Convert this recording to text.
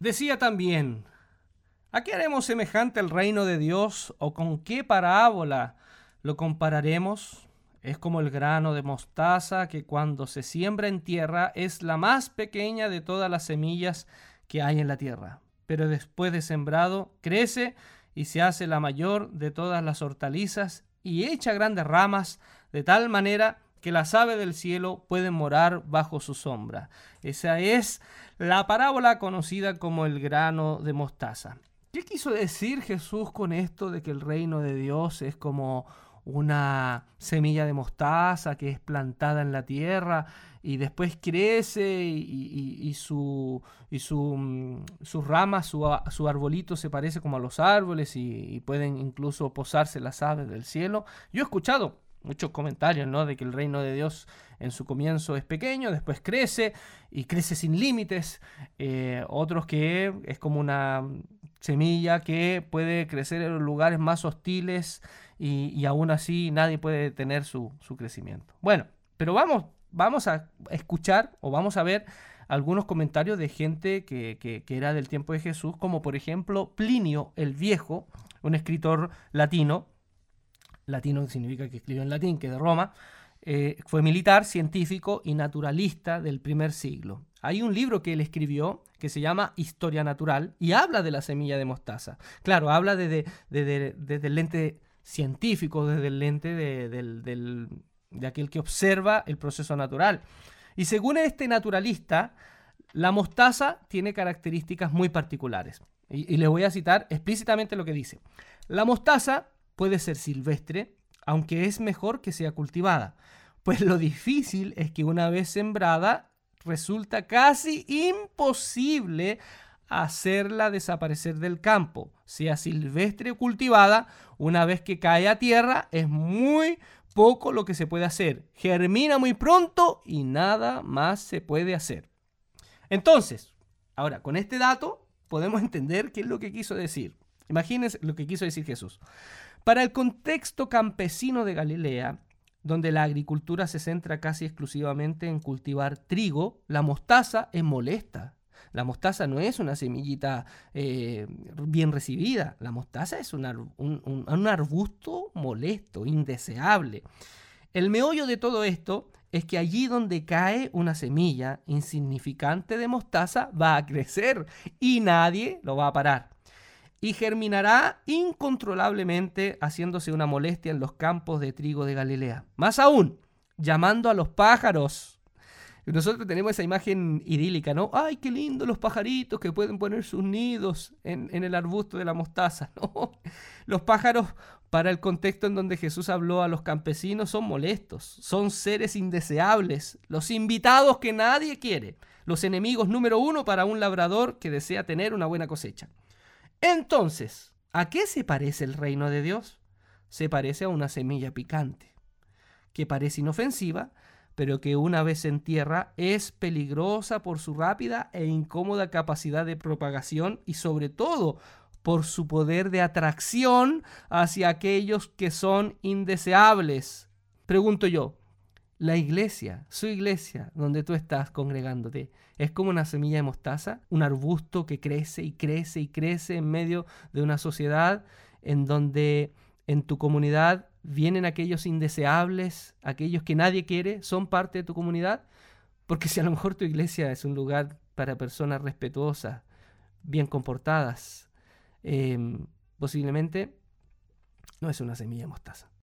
Decía también, ¿a qué haremos semejante el reino de Dios o con qué parábola lo compararemos? Es como el grano de mostaza que cuando se siembra en tierra es la más pequeña de todas las semillas que hay en la tierra, pero después de sembrado crece y se hace la mayor de todas las hortalizas y echa grandes ramas de tal manera que las aves del cielo pueden morar bajo su sombra. Esa es la parábola conocida como el grano de mostaza. ¿Qué quiso decir Jesús con esto de que el reino de Dios es como una semilla de mostaza que es plantada en la tierra y después crece y, su, y su, mm, sus ramas, su, arbolito se parece como a los árboles y, pueden incluso posarse las aves del cielo. Yo he escuchado muchos comentarios, ¿no? De que el reino de Dios en su comienzo es pequeño, después crece y crece sin límites. Eh, otros que es como una semilla que puede crecer en lugares más hostiles y, aún así nadie puede detener su, crecimiento. Bueno, pero vamos, vamos a escuchar o vamos a ver algunos comentarios de gente que, que, era del tiempo de Jesús, como por ejemplo Plinio el Viejo, un escritor latino, latino significa que escribió en latín, que de Roma, eh, fue militar, científico y naturalista del primer siglo. Hay un libro que él escribió que se llama Historia Natural y habla de la semilla de mostaza. Claro, habla desde, el lente científico, desde el lente de, aquel que observa el proceso natural. Y según este naturalista, la mostaza tiene características muy particulares. Y, y les voy a citar explícitamente lo que dice. La mostaza puede ser silvestre, aunque es mejor que sea cultivada, pues lo difícil es que una vez sembrada resulta casi imposible hacerla desaparecer del campo, sea silvestre o cultivada, una vez que cae a tierra es muy poco lo que se puede hacer. Germina muy pronto y nada más se puede hacer. Entonces, ahora con este dato podemos entender qué es lo que quiso decir. Imagínense lo que quiso decir Jesús. Para el contexto campesino de Galilea, donde la agricultura se centra casi exclusivamente en cultivar trigo, la mostaza es molesta. La mostaza no es una semillita eh, bien recibida, la mostaza es un, un arbusto molesto, indeseable. El meollo de todo esto es que allí donde cae una semilla insignificante de mostaza va a crecer y nadie lo va a parar y germinará incontrolablemente haciéndose una molestia en los campos de trigo de Galilea. Más aún, llamando a los pájaros. Nosotros tenemos esa imagen idílica, ¿no? ¡Ay, qué lindo los pajaritos que pueden poner sus nidos en, el arbusto de la mostaza! ¿no? Los pájaros, para el contexto en donde Jesús habló a los campesinos, son molestos, son seres indeseables, los invitados que nadie quiere, los enemigos número uno para un labrador que desea tener una buena cosecha. Entonces, ¿a qué se parece el reino de Dios? Se parece a una semilla picante, que parece inofensiva, pero que una vez en tierra es peligrosa por su rápida e incómoda capacidad de propagación y sobre todo por su poder de atracción hacia aquellos que son indeseables. Pregunto yo, la iglesia, su iglesia, donde tú estás congregándote, es como una semilla de mostaza, un arbusto que crece y crece y crece en medio de una sociedad en donde en tu comunidad vienen aquellos indeseables, aquellos que nadie quiere, son parte de tu comunidad. Porque si a lo mejor tu iglesia es un lugar para personas respetuosas, bien comportadas, em, posiblemente no es una semilla de mostaza.